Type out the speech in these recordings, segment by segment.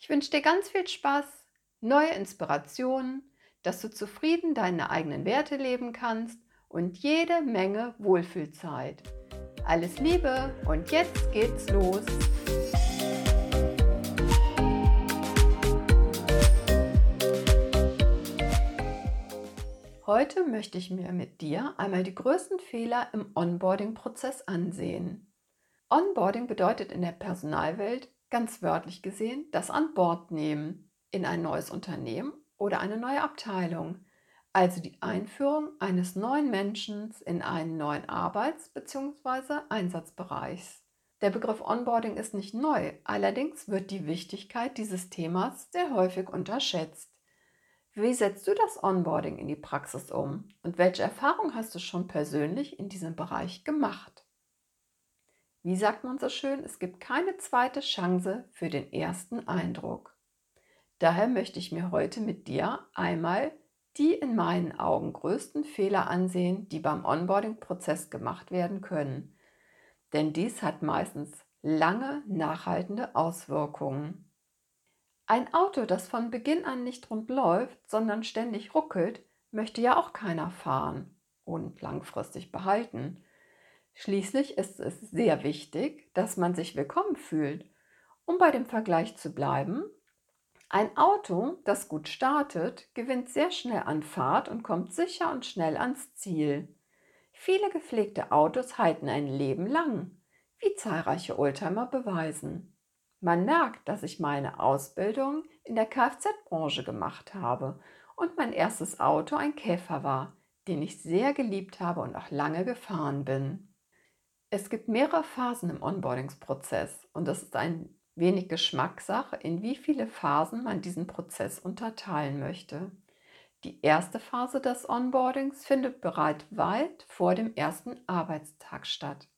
Ich wünsche dir ganz viel Spaß, neue Inspirationen, dass du zufrieden deine eigenen Werte leben kannst und jede Menge Wohlfühlzeit. Alles Liebe und jetzt geht's los. Heute möchte ich mir mit dir einmal die größten Fehler im Onboarding-Prozess ansehen. Onboarding bedeutet in der Personalwelt ganz wörtlich gesehen das an Bord nehmen in ein neues Unternehmen oder eine neue Abteilung, also die Einführung eines neuen Menschen in einen neuen Arbeits- bzw. Einsatzbereichs. Der Begriff Onboarding ist nicht neu, allerdings wird die Wichtigkeit dieses Themas sehr häufig unterschätzt. Wie setzt du das Onboarding in die Praxis um und welche Erfahrungen hast du schon persönlich in diesem Bereich gemacht? Wie sagt man so schön, es gibt keine zweite Chance für den ersten Eindruck. Daher möchte ich mir heute mit dir einmal die in meinen Augen größten Fehler ansehen, die beim Onboarding-Prozess gemacht werden können. Denn dies hat meistens lange nachhaltende Auswirkungen. Ein Auto, das von Beginn an nicht rund läuft, sondern ständig ruckelt, möchte ja auch keiner fahren und langfristig behalten. Schließlich ist es sehr wichtig, dass man sich willkommen fühlt. Um bei dem Vergleich zu bleiben, ein Auto, das gut startet, gewinnt sehr schnell an Fahrt und kommt sicher und schnell ans Ziel. Viele gepflegte Autos halten ein Leben lang, wie zahlreiche Oldtimer beweisen. Man merkt, dass ich meine Ausbildung in der Kfz-Branche gemacht habe und mein erstes Auto ein Käfer war, den ich sehr geliebt habe und auch lange gefahren bin. Es gibt mehrere Phasen im Onboardingsprozess und es ist ein wenig Geschmackssache, in wie viele Phasen man diesen Prozess unterteilen möchte. Die erste Phase des Onboardings findet bereits weit vor dem ersten Arbeitstag statt.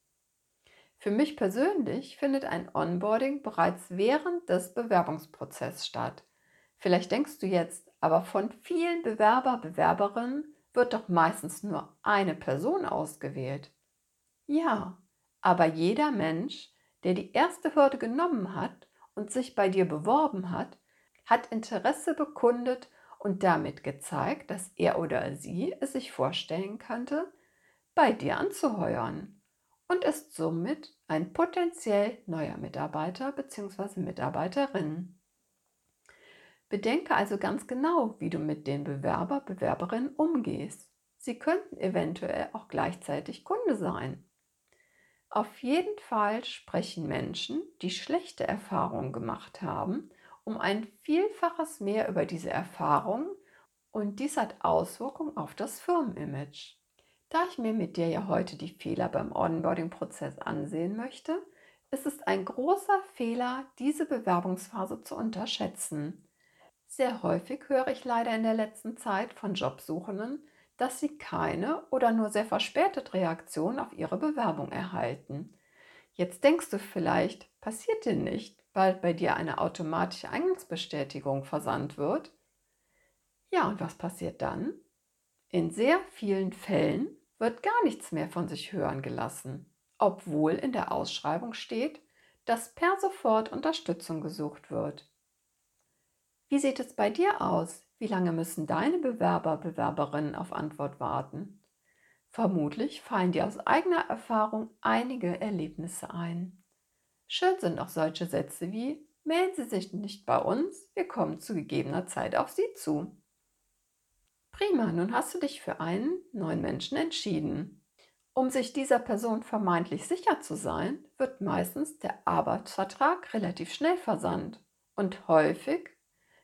Für mich persönlich findet ein Onboarding bereits während des Bewerbungsprozesses statt. Vielleicht denkst du jetzt, aber von vielen Bewerber, Bewerberinnen wird doch meistens nur eine Person ausgewählt. Ja, aber jeder Mensch, der die erste Hürde genommen hat und sich bei dir beworben hat, hat Interesse bekundet und damit gezeigt, dass er oder sie es sich vorstellen könnte, bei dir anzuheuern und ist somit ein potenziell neuer Mitarbeiter bzw. Mitarbeiterin. Bedenke also ganz genau, wie du mit den Bewerber, Bewerberinnen umgehst. Sie könnten eventuell auch gleichzeitig Kunde sein. Auf jeden Fall sprechen Menschen, die schlechte Erfahrungen gemacht haben, um ein Vielfaches mehr über diese Erfahrungen und dies hat Auswirkungen auf das Firmenimage. Da ich mir mit dir ja heute die Fehler beim Onboarding-Prozess ansehen möchte, ist es ein großer Fehler, diese Bewerbungsphase zu unterschätzen. Sehr häufig höre ich leider in der letzten Zeit von Jobsuchenden, dass sie keine oder nur sehr verspätet Reaktion auf ihre Bewerbung erhalten. Jetzt denkst du vielleicht, passiert dir nicht, weil bei dir eine automatische Eingangsbestätigung versandt wird? Ja, und was passiert dann? In sehr vielen Fällen wird gar nichts mehr von sich hören gelassen, obwohl in der Ausschreibung steht, dass per sofort Unterstützung gesucht wird. Wie sieht es bei dir aus? Wie lange müssen deine Bewerber, Bewerberinnen auf Antwort warten? Vermutlich fallen dir aus eigener Erfahrung einige Erlebnisse ein. Schön sind auch solche Sätze wie Melden Sie sich nicht bei uns, wir kommen zu gegebener Zeit auf Sie zu. Prima, nun hast du dich für einen neuen Menschen entschieden. Um sich dieser Person vermeintlich sicher zu sein, wird meistens der Arbeitsvertrag relativ schnell versandt und häufig,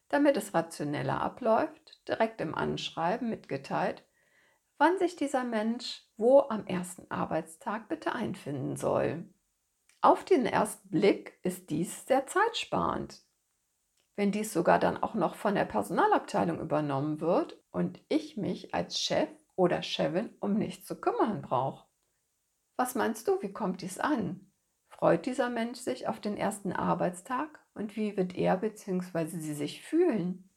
damit es rationeller abläuft, direkt im Anschreiben mitgeteilt, wann sich dieser Mensch wo am ersten Arbeitstag bitte einfinden soll. Auf den ersten Blick ist dies sehr zeitsparend. wenn dies sogar dann auch noch von der Personalabteilung übernommen wird und ich mich als Chef oder Chefin um nichts zu kümmern brauche. Was meinst du, wie kommt dies an? Freut dieser Mensch sich auf den ersten Arbeitstag und wie wird er bzw. sie sich fühlen?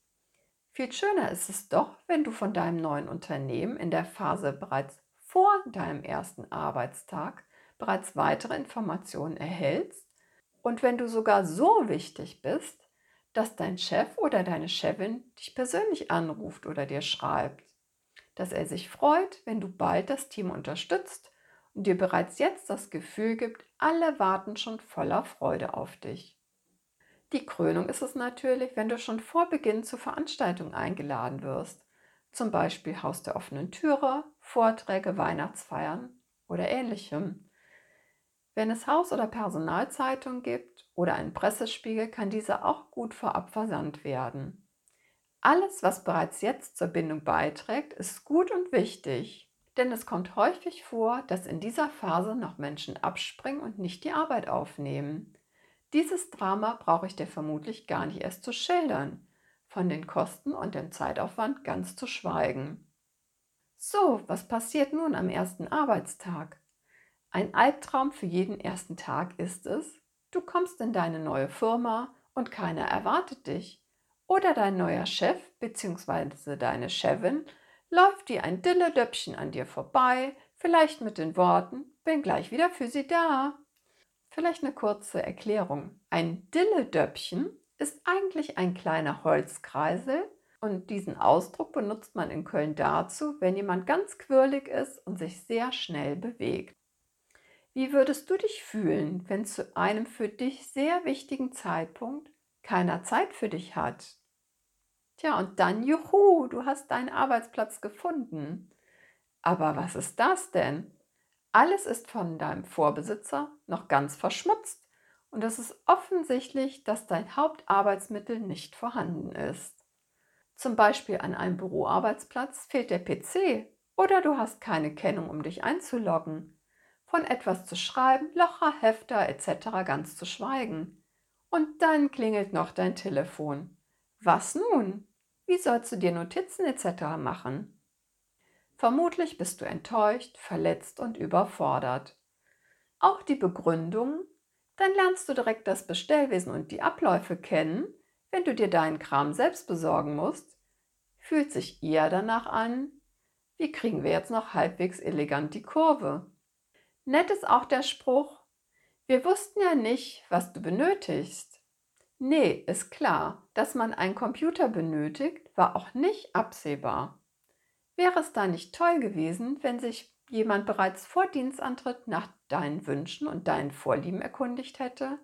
Viel schöner ist es doch, wenn du von deinem neuen Unternehmen in der Phase bereits vor deinem ersten Arbeitstag bereits weitere Informationen erhältst und wenn du sogar so wichtig bist, dass dein Chef oder deine Chefin dich persönlich anruft oder dir schreibt, dass er sich freut, wenn du bald das Team unterstützt und dir bereits jetzt das Gefühl gibt, alle warten schon voller Freude auf dich. Die Krönung ist es natürlich, wenn du schon vor Beginn zur Veranstaltung eingeladen wirst, zum Beispiel Haus der offenen Türe, Vorträge, Weihnachtsfeiern oder ähnlichem. Wenn es Haus- oder Personalzeitung gibt oder einen Pressespiegel, kann dieser auch gut vorab versandt werden. Alles, was bereits jetzt zur Bindung beiträgt, ist gut und wichtig, denn es kommt häufig vor, dass in dieser Phase noch Menschen abspringen und nicht die Arbeit aufnehmen. Dieses Drama brauche ich dir vermutlich gar nicht erst zu schildern, von den Kosten und dem Zeitaufwand ganz zu schweigen. So, was passiert nun am ersten Arbeitstag? Ein Albtraum für jeden ersten Tag ist es, du kommst in deine neue Firma und keiner erwartet dich. Oder dein neuer Chef bzw. deine Chefin läuft wie ein Dilledöppchen an dir vorbei, vielleicht mit den Worten, bin gleich wieder für Sie da. Vielleicht eine kurze Erklärung. Ein Dilledöppchen ist eigentlich ein kleiner Holzkreisel und diesen Ausdruck benutzt man in Köln dazu, wenn jemand ganz quirlig ist und sich sehr schnell bewegt. Wie würdest du dich fühlen, wenn zu einem für dich sehr wichtigen Zeitpunkt keiner Zeit für dich hat? Tja, und dann, juhu, du hast deinen Arbeitsplatz gefunden. Aber was ist das denn? Alles ist von deinem Vorbesitzer noch ganz verschmutzt und es ist offensichtlich, dass dein Hauptarbeitsmittel nicht vorhanden ist. Zum Beispiel an einem Büroarbeitsplatz fehlt der PC oder du hast keine Kennung, um dich einzuloggen. Von etwas zu schreiben, Locher, Hefter etc. ganz zu schweigen. Und dann klingelt noch dein Telefon. Was nun? Wie sollst du dir Notizen etc. machen? Vermutlich bist du enttäuscht, verletzt und überfordert. Auch die Begründung, dann lernst du direkt das Bestellwesen und die Abläufe kennen, wenn du dir deinen Kram selbst besorgen musst, fühlt sich eher danach an, wie kriegen wir jetzt noch halbwegs elegant die Kurve? Nett ist auch der Spruch, wir wussten ja nicht, was du benötigst. Nee, ist klar, dass man einen Computer benötigt, war auch nicht absehbar. Wäre es da nicht toll gewesen, wenn sich jemand bereits vor Dienstantritt nach deinen Wünschen und deinen Vorlieben erkundigt hätte,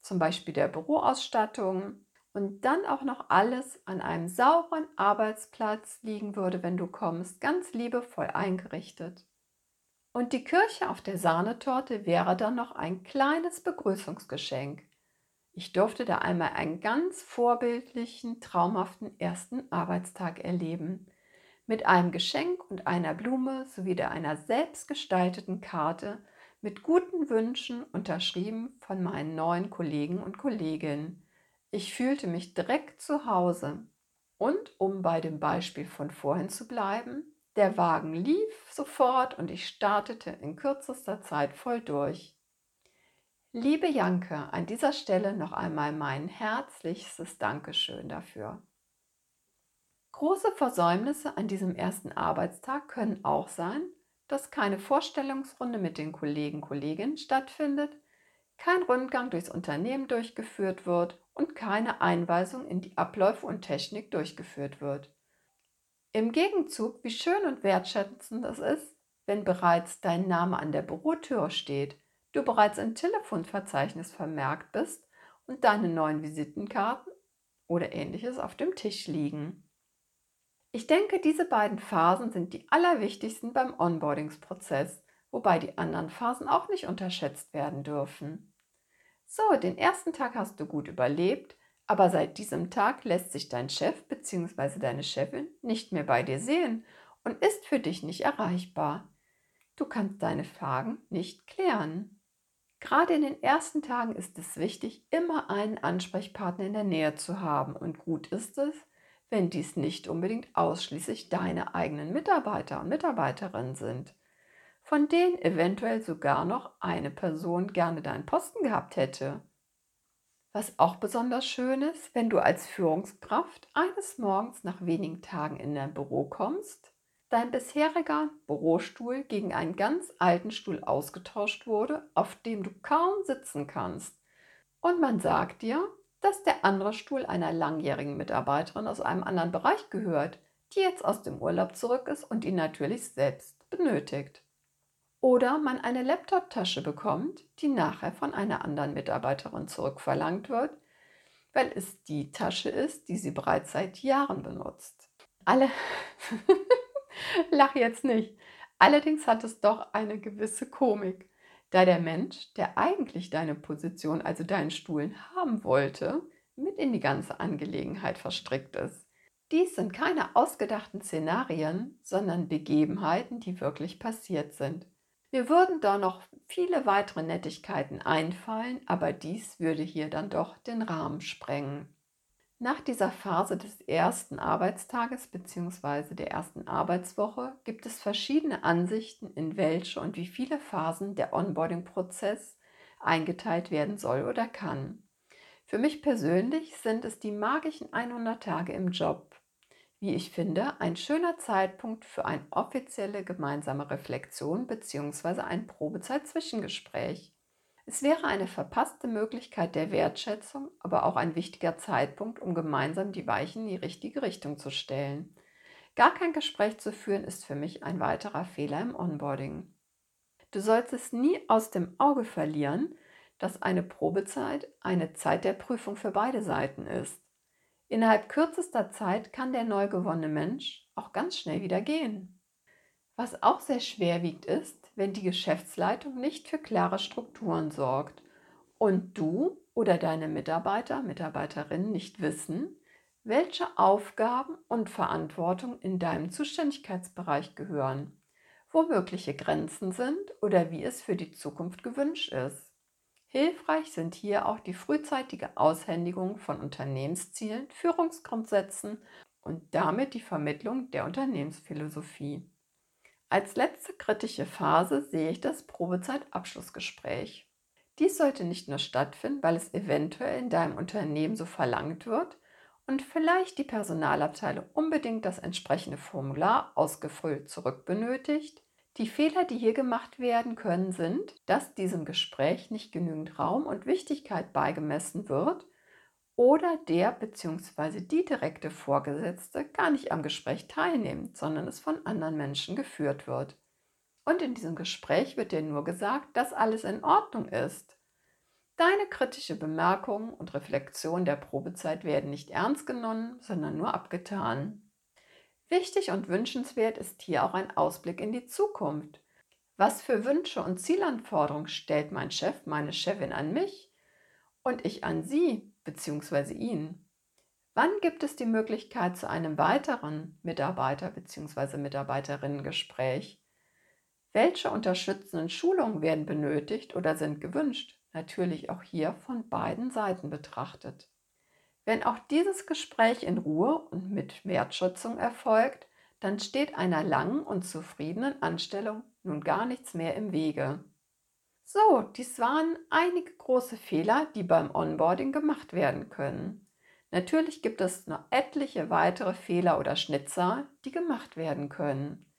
zum Beispiel der Büroausstattung, und dann auch noch alles an einem sauberen Arbeitsplatz liegen würde, wenn du kommst, ganz liebevoll eingerichtet. Und die Kirche auf der Sahnetorte wäre dann noch ein kleines Begrüßungsgeschenk, ich durfte da einmal einen ganz vorbildlichen, traumhaften ersten Arbeitstag erleben. Mit einem Geschenk und einer Blume sowie der einer selbstgestalteten Karte mit guten Wünschen unterschrieben von meinen neuen Kollegen und Kolleginnen. Ich fühlte mich direkt zu Hause. Und um bei dem Beispiel von vorhin zu bleiben, der Wagen lief sofort und ich startete in kürzester Zeit voll durch. Liebe Janke, an dieser Stelle noch einmal mein herzlichstes Dankeschön dafür. Große Versäumnisse an diesem ersten Arbeitstag können auch sein, dass keine Vorstellungsrunde mit den Kollegen Kolleginnen stattfindet, kein Rundgang durchs Unternehmen durchgeführt wird und keine Einweisung in die Abläufe und Technik durchgeführt wird. Im Gegenzug, wie schön und wertschätzend es ist, wenn bereits dein Name an der Bürotür steht du bereits im Telefonverzeichnis vermerkt bist und deine neuen Visitenkarten oder ähnliches auf dem Tisch liegen. Ich denke, diese beiden Phasen sind die allerwichtigsten beim Onboardingsprozess, wobei die anderen Phasen auch nicht unterschätzt werden dürfen. So, den ersten Tag hast du gut überlebt, aber seit diesem Tag lässt sich dein Chef bzw. deine Chefin nicht mehr bei dir sehen und ist für dich nicht erreichbar. Du kannst deine Fragen nicht klären. Gerade in den ersten Tagen ist es wichtig, immer einen Ansprechpartner in der Nähe zu haben und gut ist es, wenn dies nicht unbedingt ausschließlich deine eigenen Mitarbeiter und Mitarbeiterinnen sind, von denen eventuell sogar noch eine Person gerne deinen Posten gehabt hätte. Was auch besonders schön ist, wenn du als Führungskraft eines Morgens nach wenigen Tagen in dein Büro kommst dein bisheriger Bürostuhl gegen einen ganz alten Stuhl ausgetauscht wurde, auf dem du kaum sitzen kannst. Und man sagt dir, dass der andere Stuhl einer langjährigen Mitarbeiterin aus einem anderen Bereich gehört, die jetzt aus dem Urlaub zurück ist und ihn natürlich selbst benötigt. Oder man eine Laptop-Tasche bekommt, die nachher von einer anderen Mitarbeiterin zurückverlangt wird, weil es die Tasche ist, die sie bereits seit Jahren benutzt. Alle Lach jetzt nicht. Allerdings hat es doch eine gewisse Komik, da der Mensch, der eigentlich deine Position, also deinen Stuhlen haben wollte, mit in die ganze Angelegenheit verstrickt ist. Dies sind keine ausgedachten Szenarien, sondern Begebenheiten, die wirklich passiert sind. Mir würden da noch viele weitere Nettigkeiten einfallen, aber dies würde hier dann doch den Rahmen sprengen. Nach dieser Phase des ersten Arbeitstages bzw. der ersten Arbeitswoche gibt es verschiedene Ansichten, in welche und wie viele Phasen der Onboarding-Prozess eingeteilt werden soll oder kann. Für mich persönlich sind es die magischen 100 Tage im Job. Wie ich finde, ein schöner Zeitpunkt für eine offizielle gemeinsame Reflexion bzw. ein Probezeit-Zwischengespräch. Es wäre eine verpasste Möglichkeit der Wertschätzung, aber auch ein wichtiger Zeitpunkt, um gemeinsam die Weichen in die richtige Richtung zu stellen. Gar kein Gespräch zu führen ist für mich ein weiterer Fehler im Onboarding. Du sollst es nie aus dem Auge verlieren, dass eine Probezeit eine Zeit der Prüfung für beide Seiten ist. Innerhalb kürzester Zeit kann der neu gewonnene Mensch auch ganz schnell wieder gehen. Was auch sehr schwer wiegt ist, wenn die Geschäftsleitung nicht für klare Strukturen sorgt und du oder deine Mitarbeiter, Mitarbeiterinnen nicht wissen, welche Aufgaben und Verantwortung in deinem Zuständigkeitsbereich gehören, wo mögliche Grenzen sind oder wie es für die Zukunft gewünscht ist. Hilfreich sind hier auch die frühzeitige Aushändigung von Unternehmenszielen, Führungsgrundsätzen und damit die Vermittlung der Unternehmensphilosophie. Als letzte kritische Phase sehe ich das Probezeitabschlussgespräch. Dies sollte nicht nur stattfinden, weil es eventuell in deinem Unternehmen so verlangt wird und vielleicht die Personalabteilung unbedingt das entsprechende Formular ausgefüllt zurück benötigt. Die Fehler, die hier gemacht werden können, sind, dass diesem Gespräch nicht genügend Raum und Wichtigkeit beigemessen wird oder der bzw. die direkte Vorgesetzte gar nicht am Gespräch teilnimmt, sondern es von anderen Menschen geführt wird. Und in diesem Gespräch wird dir nur gesagt, dass alles in Ordnung ist. Deine kritische Bemerkungen und Reflexion der Probezeit werden nicht ernst genommen, sondern nur abgetan. Wichtig und wünschenswert ist hier auch ein Ausblick in die Zukunft. Was für Wünsche und Zielanforderungen stellt mein Chef, meine Chefin an mich und ich an sie bzw. ihn. Wann gibt es die Möglichkeit zu einem weiteren Mitarbeiter- bzw. Mitarbeiterinnengespräch? Welche unterstützenden Schulungen werden benötigt oder sind gewünscht? Natürlich auch hier von beiden Seiten betrachtet. Wenn auch dieses Gespräch in Ruhe und mit Wertschätzung erfolgt, dann steht einer langen und zufriedenen Anstellung nun gar nichts mehr im Wege. So, dies waren einige große Fehler, die beim Onboarding gemacht werden können. Natürlich gibt es noch etliche weitere Fehler oder Schnitzer, die gemacht werden können.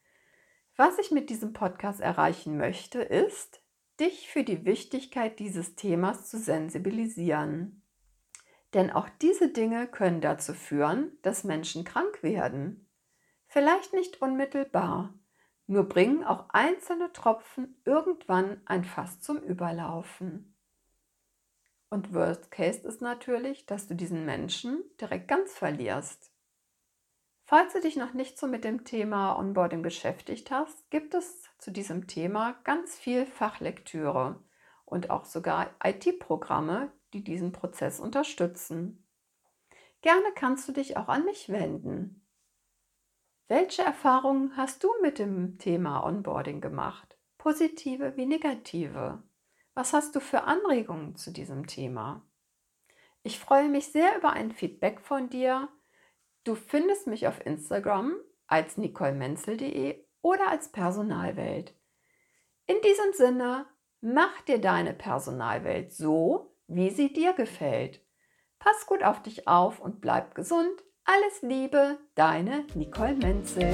Was ich mit diesem Podcast erreichen möchte, ist, dich für die Wichtigkeit dieses Themas zu sensibilisieren. Denn auch diese Dinge können dazu führen, dass Menschen krank werden. Vielleicht nicht unmittelbar, nur bringen auch einzelne Tropfen irgendwann ein Fass zum Überlaufen. Und Worst Case ist natürlich, dass du diesen Menschen direkt ganz verlierst. Falls du dich noch nicht so mit dem Thema Onboarding beschäftigt hast, gibt es zu diesem Thema ganz viel Fachlektüre und auch sogar IT-Programme, die diesen Prozess unterstützen. Gerne kannst du dich auch an mich wenden. Welche Erfahrungen hast du mit dem Thema Onboarding gemacht? Positive wie negative? Was hast du für Anregungen zu diesem Thema? Ich freue mich sehr über ein Feedback von dir. Du findest mich auf Instagram als nicolemenzel.de oder als Personalwelt. In diesem Sinne, mach dir deine Personalwelt so, wie sie dir gefällt. Pass gut auf dich auf und bleib gesund. Alles Liebe, deine Nicole Menzel.